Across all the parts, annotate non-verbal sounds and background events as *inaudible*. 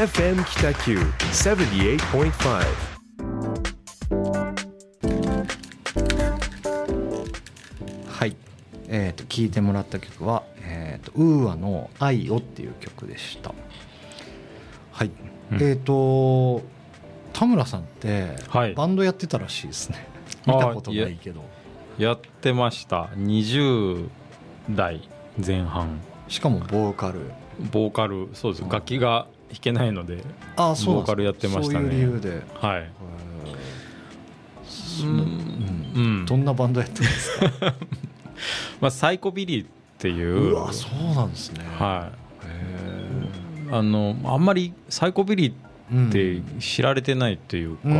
FM 北九78.5はい、えー、と聴いてもらった曲は、えー、とウーアの「愛を」っていう曲でした。はい、うん。えっ、と田村さんってはい。バンドやってたらしいですね、見たことないけど。やってました。20代前半。しかもボーカル。ボーカルそうです。楽器が弾けないのでそうボーカルやってましたね。そういう理由で。はい。うん。うん。どんなバンドやってるんですか？*laughs* まあ、サイコビリーっていううわそうなんですね。はい。へあのあんまりサイコビリーーって知られてないというか、うんう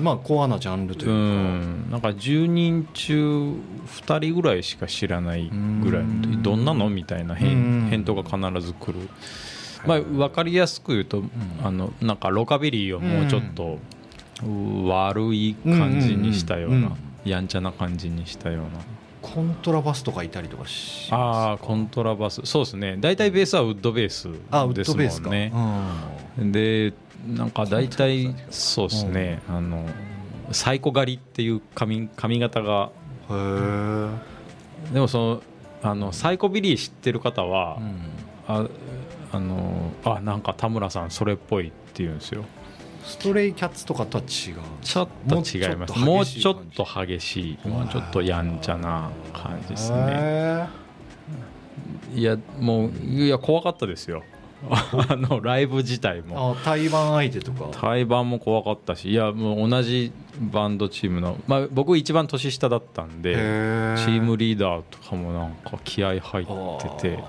ん。まあコアなジャンルといううか、ん。なんか10人中2人ぐらいしか知らないぐらい。うん。どんなの？みたいな返答が必ず来る、まあ、分かりやすく言うと、あのなんかロカビリーをもうちょっと悪い感じにしたようなやんちゃな感じにしたような。コントラバスとかいたりとかしあまあコントラバス。そうですね。大体ベースはウッドベースですもんね。うん。でなんか大体そうですね。あのサイコ狩りっていう髪髪型が。へえ、でもそのあのサイコビリー知ってる方は、うん。ああのあなんか田村さんそれっぽいって言うんですよ。ストレイキャッツとかとは違う。ちょっと違います。ももうちょっとと激しい。もうちょっとやんちゃな感じですね。へいやもういや怖かったですよ。*laughs* あのライブ自体ーも。あ対バン相手とか。対バンも怖かったし。いやもう同じバンドチームの、まあ、僕一番年下だったんでチームリーダーとかもなんか気合入ってて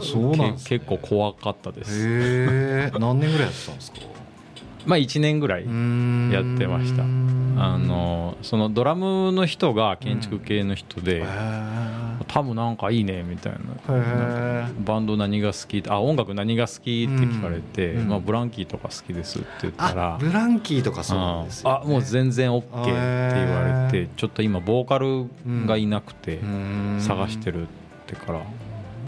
そうなんです、ね、け結構怖かったです。へえ *laughs* 何年ぐらいやってたんですか？まあ1年ぐらいやってました。あのそのドラムの人が建築系の人でへ「多分なんかいいね」みたいな。えバンド何が好きあ音楽何が好きって聞かれて、うん。まあ、ブランキーとか好きですって言ったらあブランキーとかそうなんですよ、ね、あもう全然 OK って言われへてちょっと今ボーカルがいなくて探してるるってから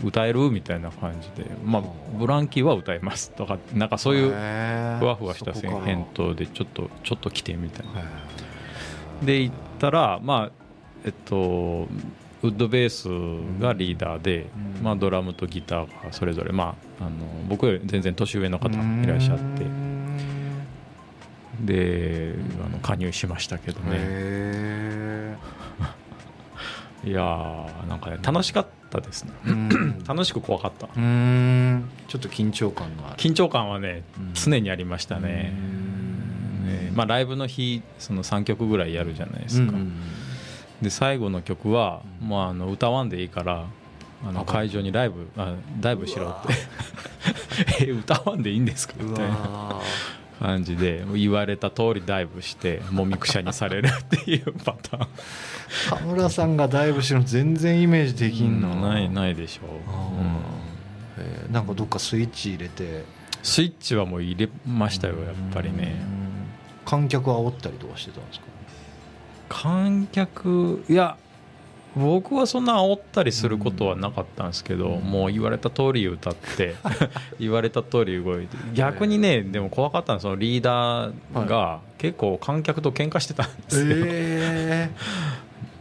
歌える？みたいな感じで。まあブランキーは歌えますとかなんかそういうふわふわした返答でちょっとちょっと来てみたいな。で行ったらまあえっとウッドベースがリーダーで、うん。まあ、ドラムとギターがそれぞれ、まあ、あの僕より全然年上の方いらっしゃって。であの加入しましたけどね。へ *laughs* いやーなんかね楽しかったですね。楽しく怖かった。うん。ちょっと緊張感がある。緊張感はねうん。常にありましたね。ねまあ、ライブの日その3曲ぐらいやるじゃないですか、で最後の曲は、うん。もうあの歌わんでいいからあのあ会場にライブあダイブしろって。*laughs* え歌わんでいいんですか？みうたいな。わ感じで言われた通りダイブしてもみくしゃにされるっていうパターン。田村さんがダイブしてるの全然イメージできんな、ないないでしょう、うんえー。なんかどっかスイッチ入れて。スイッチはもう入れましたよやっぱりね。うん観客煽ったりとかしてたんですか？観客いや僕はそんな煽ったりすることはなかったんですけど、うん。もう言われた通り歌って *laughs* 言われた通り動いて逆にねでも怖かったのはそのリーダーが結構観客と喧嘩してたんですよ、え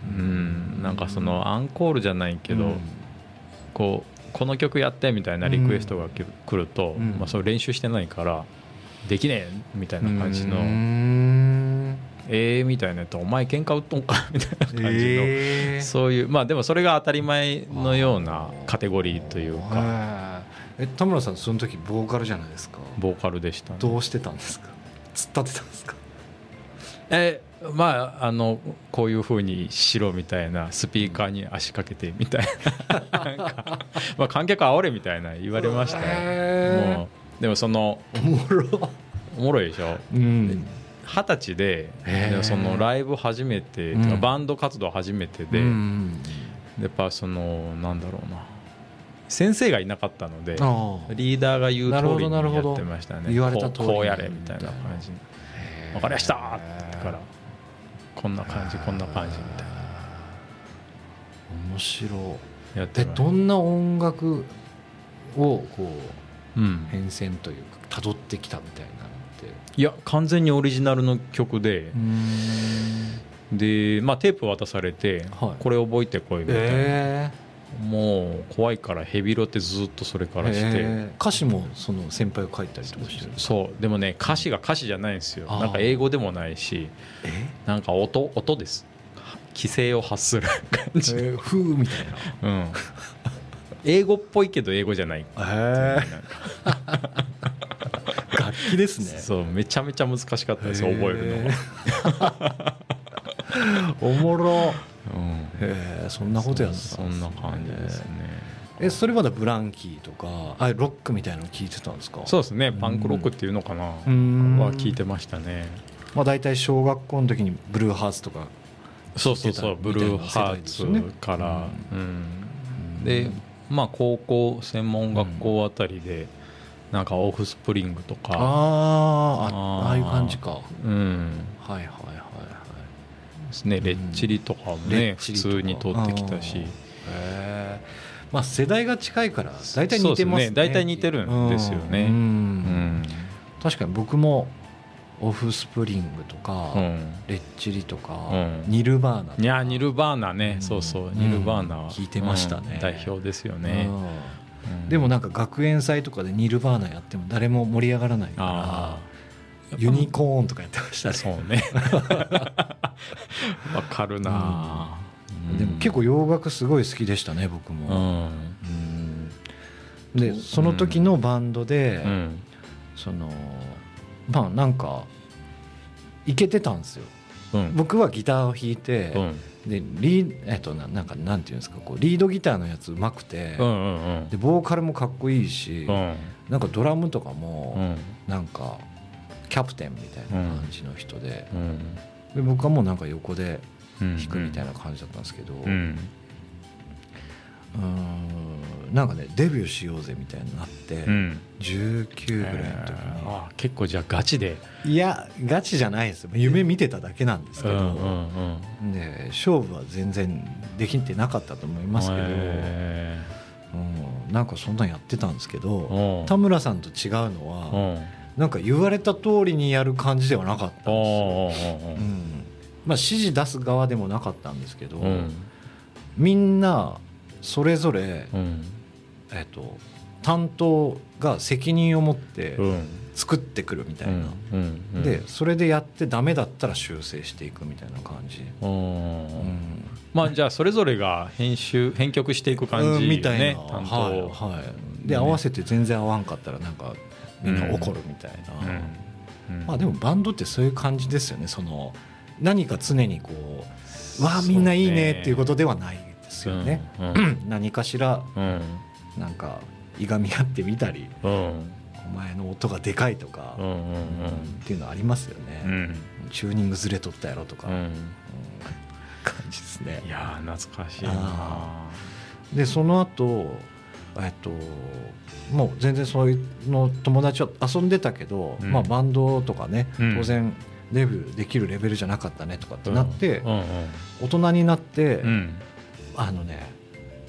うんなんかそのアンコールじゃないけど、うん。こうこの曲やってみたいなリクエストが来る来ると、うん。まあ、それ練習してないからできねえみたいな感じの、うんええみたいなやつお前喧嘩売っとんかみたいな感じの、えー。そういうまあでもそれが当たり前のようなカテゴリーというか。はい。え田村さんその時ボーカルじゃないですか。ボーカルでした、ね、どうしてたんですか？突っ立てたんですか？えまああのこういうふうにしろみたいなスピーカーに足かけてみたいななんか、*laughs* まあ、観客煽れみたいな言われましたよ、へー。もうでもそのおもろ。おもろいでしょ？うん二十歳でそのライブ初めて、うん。バンド活動初めてで、うんやっぱそのなんだろうな。先生がいなかったのでリーダーが言う通りにやどなるほどってましたね言われた通りに。こうやれみたいな感じ「分かりました!」ってからこんな感じこんな感じみたい面白い。なやってどんな音楽をこうん。変遷というか辿ってきたみたいないや完全にオリジナルの曲で。う、ん。で、まあ、テープ渡されて、はい。これ覚えてこいみたいな、え。もう怖いからヘビロってずっとそれからして、え。歌詞もその先輩が書いたりとかしてる。そう。でもね歌詞が歌詞じゃないんですよ。なんか英語でもないし。え？なんか音音です。規制を発する感じ、えー、ふうみたいな。うん、英語っぽいけど英語じゃない。え。楽器ですね。そうめちゃめちゃ難しかったです覚えるのは、の *laughs* おもろ。うん。へえそんなことやってたそんな感じですね。えそれまでブランキーとかあロックみたいなの聞いてたんですか？そうですねパンクロックっていうのかな、うん。は聞いてましたね。まあ大体小学校の時にブルーハーツとかそうそうそうブルーハーツから、うん。でまあ高校専門学校あたりでなんかオフスプリングとか。あーああいう感じか。うん。はいはいはいはい。ですねレッチリとかもレね普ッチリとか通に通ってきたし。へえまあ世代が近いから大体似てますね。大体似てるんですよね。うん。うん。確かに僕もオフスプリングとか、うん。レッチリとか、うん。ニルバーナいやニルバーナね、うん。そうそうニルバーナは、うん。聞いてましたね。うん。代表ですよね、うんうんでもなんか学園祭とかでニルバーナやっても誰も盛り上がらないからユニコーンとかやってましたね。*laughs* そうね。わかるな、うん。でも結構洋楽すごい好きでしたね僕うも、ん。うん。でその時のバンドで、うん。そのまあなんかいけてたんですよ。うん。僕はギターを弾いて、うんでリーえっとななんかなんていうんですかこうリードギターのやつうまくて、でボーカルもかっこいいし、うん。なんかドラムとかうもん。なんかキャプテンみたいな感じの人で,、うん。で僕はもうなんか横でうん弾くみたいな感じだったんですけど、ううん。ーんなんかねデビューしようぜみたいになって、うん。19ぐらいの時に、あ結構じゃあガチで。いやガチじゃないですよ。夢見てただけなんですけど、うんうんうんで勝負は全然できてなかったと思いますけど、へうん、なんかそんなんやってたんですけーどうん。田村さんと違うのは、うん。なんか言われた通りにやる感じではなかったんですよ、うん。まあ、指示出す側でもなかったんですけど、うん。みんなそれぞれ、うんえっと、担当が責任を持ってうん。作ってくるみたいな、うんうんでそれでやってダメだったら修正していくみたいな感じ、うんうん。まあじゃあそれぞれが編集編曲していく感じうんみたいな、ね担当はいはい、でね合わせて全然合わんかったらなんかみんな怒るみたいな、うん。まあでもバンドってそういう感じですよね。その何か常にこうわあみんないいねっていうことではないですよね、うんうん。*clears throat* 何かしらうんなんかいがみ合ってみたりうん。お前の音がでかいとか、うんうんっていうのありますよね、うん。チューニングずれとったやろとか、うん。うん。感じですね。いやー懐かしいなあでその後えっともう全然そういうの友達は遊んでたけど、うん。まあ、バンドとかね、うん。当然デビューできるレベルじゃなかったねとかってなって、うんうん。大人になって、うん。あのね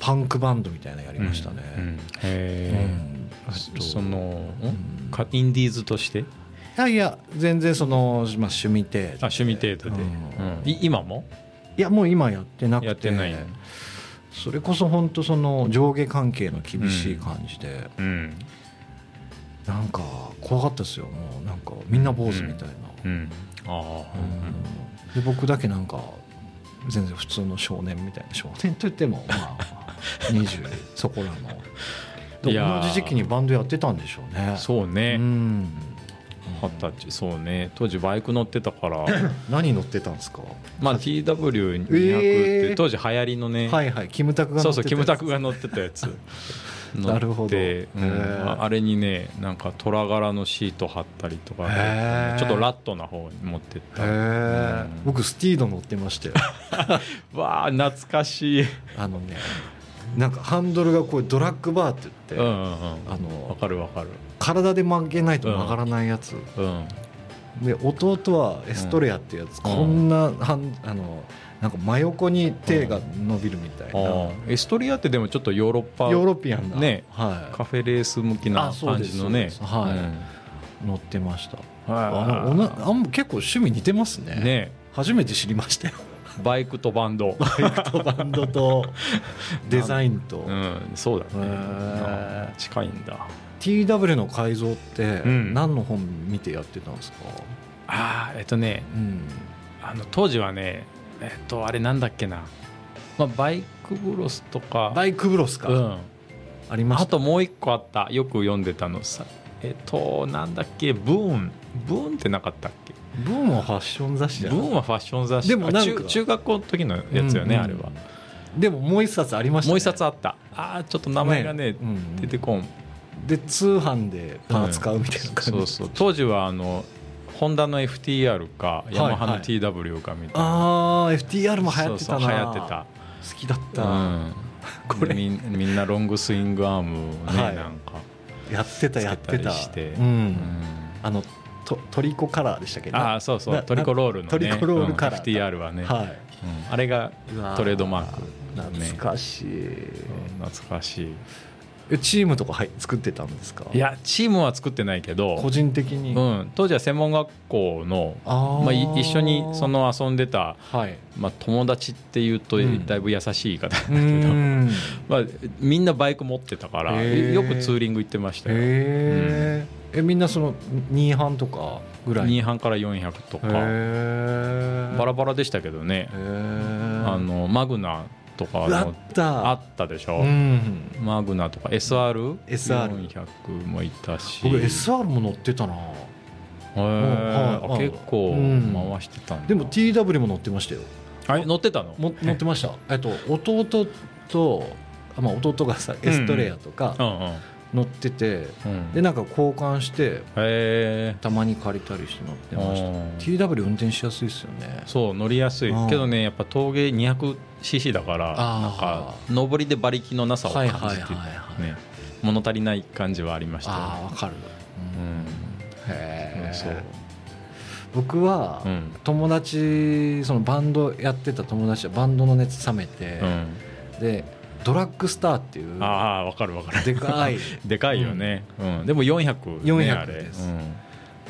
パンクバンドみたいなのやりましたね。うんうん。うへん。えそのインディーズとして？いやいや全然その、まあ、趣味程度で。あ趣味程度で。うん。今も？いやもう今やってなくて。ない。のそれこそ本当その上下関係の厳しい感じで、うん。なんか怖かったですよ。もうなんかみんな坊主みたいな、で僕だけなんか全然普通の少年みたいな。少年といってもまあ20そこらの。同じ時期にバンドやってたんでしょうね。そうね。うん。二十歳。そうね。当時バイク乗ってたから。*coughs* 何乗ってたんですか？まあ TW200 っえー。て当時流行りのね。はいはい。キムタクが乗ってたそうそうキムタクが乗ってたやつ。*laughs* なるほど。乗ってへうん。ー。ああれにねなんか虎柄のシート貼ったりとかちょっとラットな方に持ってっへたえうん。僕スティード乗ってましたよ。*laughs* わあ懐かしい。あのねなんかハンドルがこうドラッグバーって言って、うんうんうん。あのわかるわかる。体で曲げないと曲がらないやつ、うん。で弟はエストレアっていうやつ、うん。こんなはんあのなんか真横に手が伸びるみたいな、エストリアってでもちょっとヨーロッパヨーロピアンな、ね。はカフェレース向きなあそうです感じのねそうです。はい。乗ってました。あはのおなあん結構趣味似てますね。いね。初めて知りましたよバイクとバンド。バイクとバンドと *laughs* デザインと、うんそうだね。近いんだ。TW の改造ってうん。何の本見てやってたんですか、ああえっとねうん、あの当時はねえっとあれなんだっけな、まあ、バイクブロスとか。バイクブロスか、うん。ありました。あともう一個あった。よく読んでたのさえっとなんだっけ？ブーン。ブーンってなかったっけ？ブーンはファッション雑誌じゃんブーンはファッション雑誌。でもなんか中中学校の時のやつよね、うんうんあれは。でももう一冊ありました、ね、もう一冊あった。ああちょっと名前がねうん。出てこん。で通販でパーツ買うみたいな感じ、そうそう。当時はあのホンダの FTR かいヤマハのはい TW かみたいな、ああ FTR も流行ってたな。そうそう流行ってた。好きだった、うん、これ。みんみんなロングスイングアームをね、はい。なんか。やってたやってた。して、うん。うん。あのトトリコカラーでしたっけ？ああそうそう。なトリコロールのね。トリコロールカラーうん FTR はね、はい。うん。あれがトレードマーク懐かしい、うん懐かしい。えチームとかはい作ってたんですか？いやチームは作ってないけど個、人的に、うん、当時は専門学校のまあ、い一緒にその遊んでた、はい。まあ、友達っていうとうん。だいぶ優しい方だうけど、ん。*laughs* まあ、みんなバイク持ってたからよくツーリング行ってましたよ。へええみんなその2班とかぐらい？2班から400とか。バラバラでしたけどね。あのマグナとかあのった。あったでしょ、うん。マグナとか。SR400 SR もいたし。僕 SR も乗ってたな。へー。はいあ結構うん。回してたんだ。でも TW も乗ってましたよ。あれ？乗ってたの？も乗ってました。えっと弟とあまあ弟がさエストレアとかうんうん乗っててうん。でなんか交換してたまに借りたりして乗ってました。うん。TW 運転しやすいですよね。そう乗りやすい。うん。けどねやっぱ峠 200cc だからなんか上りで馬力のなさを感じてね物足りない感じはありましたよああわかる。うん。へえそう。僕はうん。友達そのバンドやってた友達はバンドの熱冷めてうん。でドラッグスターっていうああわかるわかる。でかい。*laughs* でかいよね、うん。でも400、ね、400あれ。です。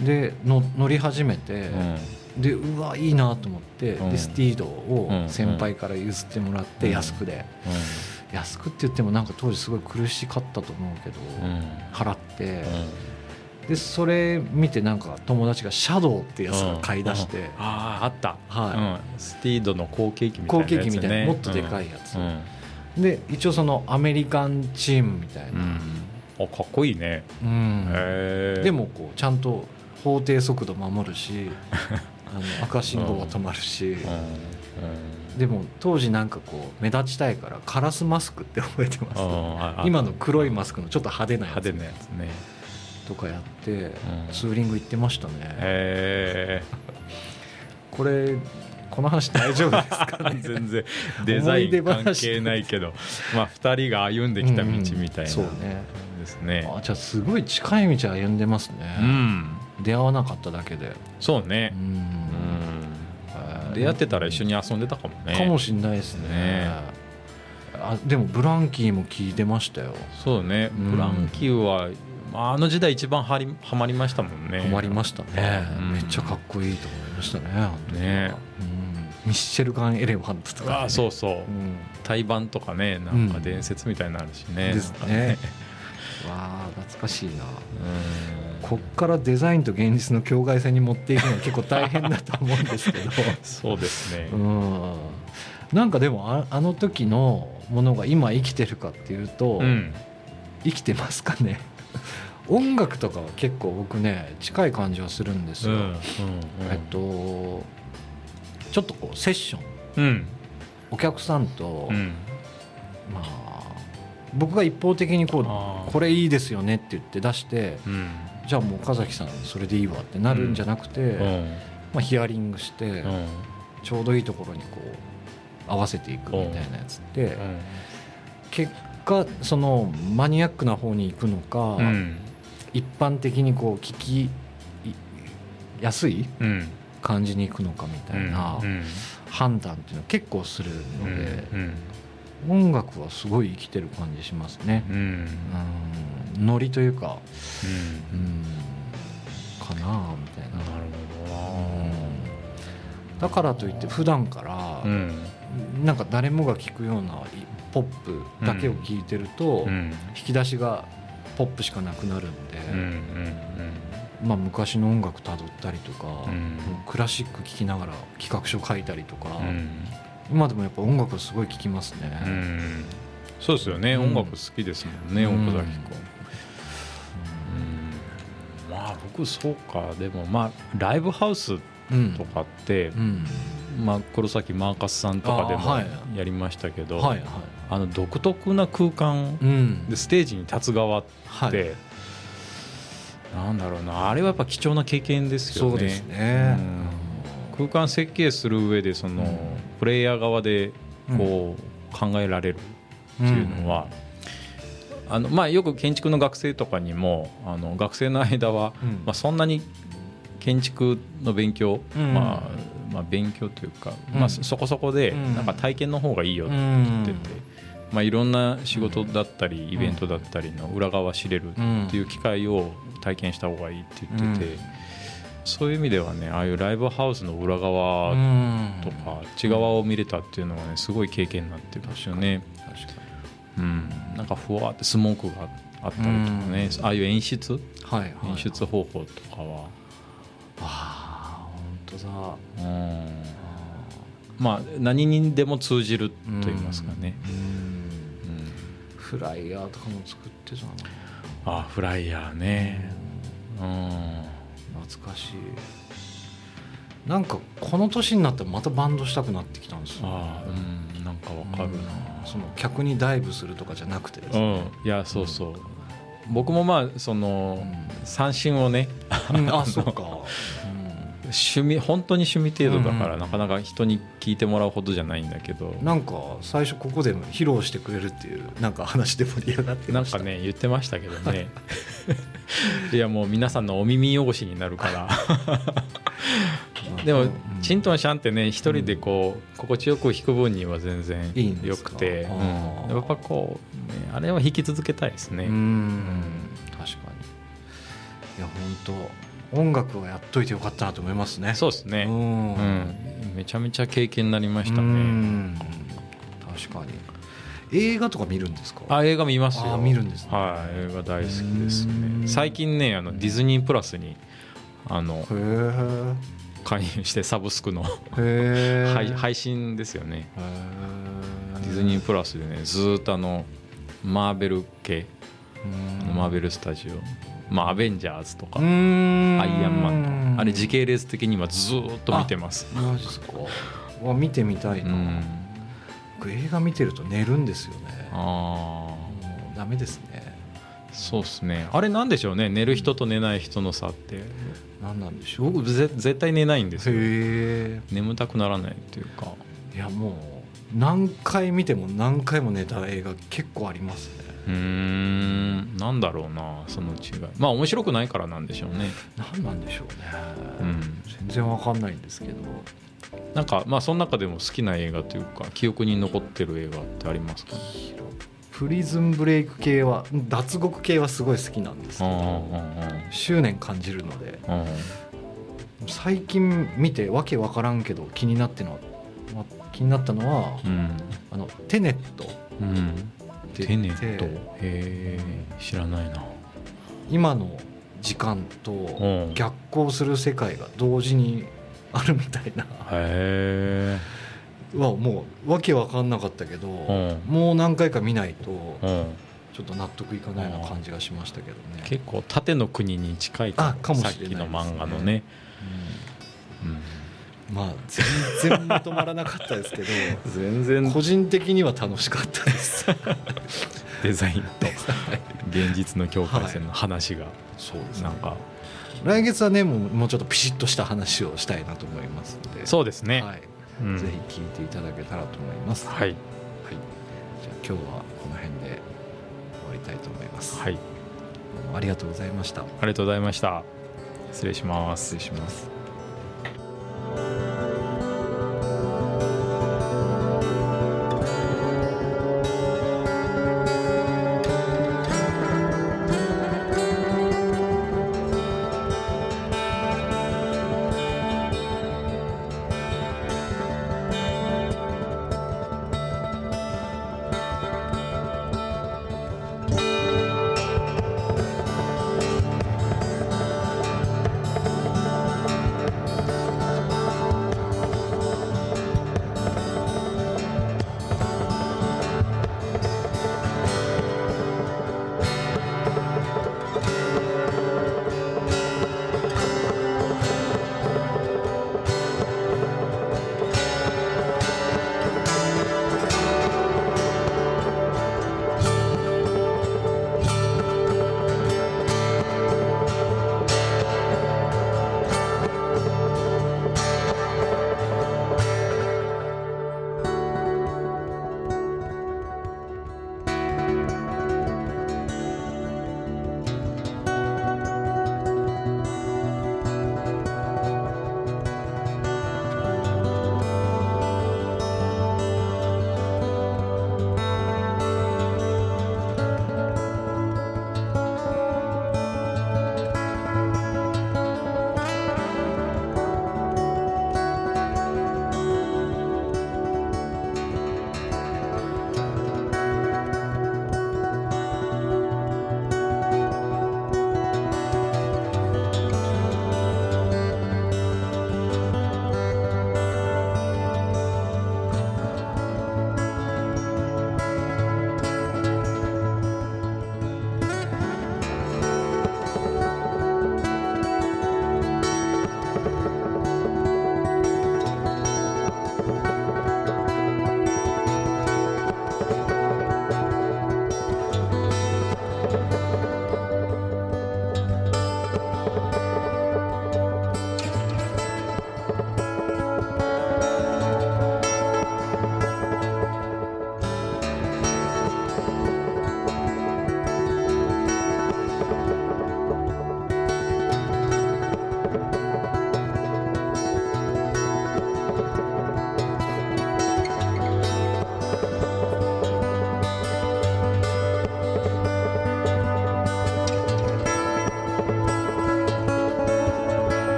での乗り始めてうん。うんでうわいいなと思ってうん。でスティードをうん。先輩から譲ってもらってうん。安くで。安くって言ってもなんか当時すごい苦しかったと思うけどうん。うん払って。でそれ見てなんか友達がシャドウってやつが買い出して。うん。あああった、はうん、スティードの後継機みたいなやつ、ね、後継機みたいなもっとでかいやつ。うん。うんで一応そのアメリカンチームみたいな、あかっこいいね、うん。でもこうちゃんと法定速度守るし *laughs* あの赤信号は止まるし、うん。うん。でも当時なんかこう目立ちたいからカラスマスクって覚えてます？ああ今の黒いマスクのちょっと派手なやつ。派手なやつね。とかやってん。ツーリング行ってましたね。へこれこの話大丈夫ですかえね？全然。*laughs* デザイン関係ないけど。まあ2人が歩んできた道みたいな。そうね。ですね。あじゃあすごい近い道歩んでますうね、ん。出会わなかっただけで。そうね。う、ん。出会ってたら一緒に遊んでたかもね。かもしんないですね。ね。あでもブランキーも聞いてましたよ。そうね。うん。ブランキーは、まあ、あの時代一番はりはまりましたもんね。ハマりましたね、うん。めっちゃかっこいいと思いましたねね。うん、ミッシェルガン・エレファントとか、ね、あそうそう。うん、対バンとかねなんか伝説みたいになるしね、ですなんかね。*laughs* わあ懐かしいな。うん。こっからデザインと現実の境界線に持っていくのは結構大変だと思うんですけど。*laughs* そうですね、うん。なんかでもああの時のものが今生きてるかっていうと、うん。生きてますかね音楽とかは結構僕ね近い感じはするんですよ、うんうんえっとちょっとこうセッション。うん。お客さんと、うん。まあ僕が一方的にこうこれいいですよねって言って出してうん。じゃあもう岡崎さんそれでいいわってなるんじゃなくて、うん。まあ、ヒアリングして、うん。ちょうどいいところにこう合わせていくみたいなやつって、結果そのマニアックな方に行くのか、うん一般的にこう聞き安いうん感じにいくのかみたいなうん判断っていうのは結構するうんので、うん音楽はすごい生きてる感じしますね。う。ん。うん。ノリというか、うん。うん、かなみたいな。なるほど。なだからといって普段から、うん。なんか誰もが聴くようなポップだけを聴いてると、うん。引き出しがポップしかなくなるんで、うんうんまあ、昔の音楽たどったりとか、うん。クラシック聴きながら企画書書いたりとか、うん。今でもやっぱ音楽すごい聴きますね。うん。そうですよね、うん。音楽好きですもんね、うん。奥崎君、うん。まあ僕そうか。でもまあライブハウスうん。とかって、うんまあ黒崎マーカスさんとかでもやりましたけど、あの独特な空間うん。でステージに立つ側って、はい。なんだろうな。あれはやっぱ貴重な経験ですよね。そうですね。うん。空間設計する上でその、うん。プレイヤー側でこう考えられるっていうのは、あのまあ、よく建築の学生とかにもあの学生の間は、うん。まあ、そんなに建築の勉強、うん。まあまあ、勉強というか、うん。まあ、そそこそこでうん。なんか体験の方がいいよってうん言ってて、まあ、いろんな仕事だったりイベントだったりの裏側知れるっていう機会を体験した方がいいって言ってて、そういう意味ではねああいうライブハウスの裏側とか内側を見れたっていうのはねすごい経験になってるんですよね。なんかふわってスモークがあったりとかね、ああいう演出？にはいはい。演出方法とかは、当だうん、まあ何にでも通じると言いますかね。フライヤーとかも作ってたな。あフライヤーね。うん。懐かしい。なんかこの年になったらまたバンドしたくなってきたんですよ。ああうん。なんかわかるな。その客にダイブするとかじゃなくてですうね、ん。いやそうそう。僕もまあその三振をね。うん。あ *laughs* そうか、趣味本当に趣味程度だからうん。なかなか人に聞いてもらうほどじゃないんだけど。うん、なんか最初ここでも披露してくれるっていうなんか話で盛り上がってました。なんかね言ってましたけどね。*laughs* いやもう皆さんのお耳汚しになるから。*laughs* でもうんチントンシャンってね一人でこう心地よく弾く分には全然いいんですか？よくてうんやっぱこう、ね、あれは弾き続けたいですね、うん。確かに。いや本当音楽はやっといてよかったなと思いますね。そうですね、うん。うん、めちゃめちゃ経験になりましたうねん。確かに。映画とか見るんですか？あ映画見ますよ。あ見るんですね。はい。映画大好きですうん。ね最近ねあのディズニープラスにあのへえ加入してサブスクの *laughs* 配配信ですよね。ディズニープラスでねずーっとあのマーベル系。うん。マーベルスタジオまあアベンジャーズとかうアイんアンマンとあれ時系列的に今ずーっと見てます。マジですか。わ見てみたいうな、ん。僕映画見てると寝るんですよね。あもうダメですね。あそうっすね。あれなんでしょうね。寝る人と寝ない人の差って。何なんでしょう。僕ぜ絶対寝ないんですよ。へ眠たくならないっていうか。えいやもう何回見ても何回も寝た映画結構ありますねうーん。なんだろうなその違い。まあ面白くないからなんでしょうね。何なんでしょうね、うん。全然わかんないんですけど。なんかまあその中でも好きな映画というか記憶に残ってる映画ってありますか？プリズンブレイク系は脱獄系はすごい好きなんですけど執念感じるので最近見てわけわからんけど気になってのはま気になったのはうん。あのテネット。うんってて。へえ知らないな。今の時間とうん。逆行する世界が同時にあるみたいな。へはもうわけわかんなかったけど、うん。もう何回か見ないとちょっと納得いかないような感じがしましたけどね。結構縦の国に近いあかもしれないさっきの漫画のね、うん。うんまあ全然まとまらなかったですけど *laughs* 全然。個人的には楽しかったです。*laughs* デザインと現実の境界線の話がそうですなんか。来月はねもうもうちょっとピシッとした話をしたいなと思いますのでそうですね、はい。うん。ぜひ聞いていただけたらと思います。はい。はい、じゃあ今日はこの辺で終わりたいと思います。はい。ありがとうございました。ありがとうございました。失礼します。失礼します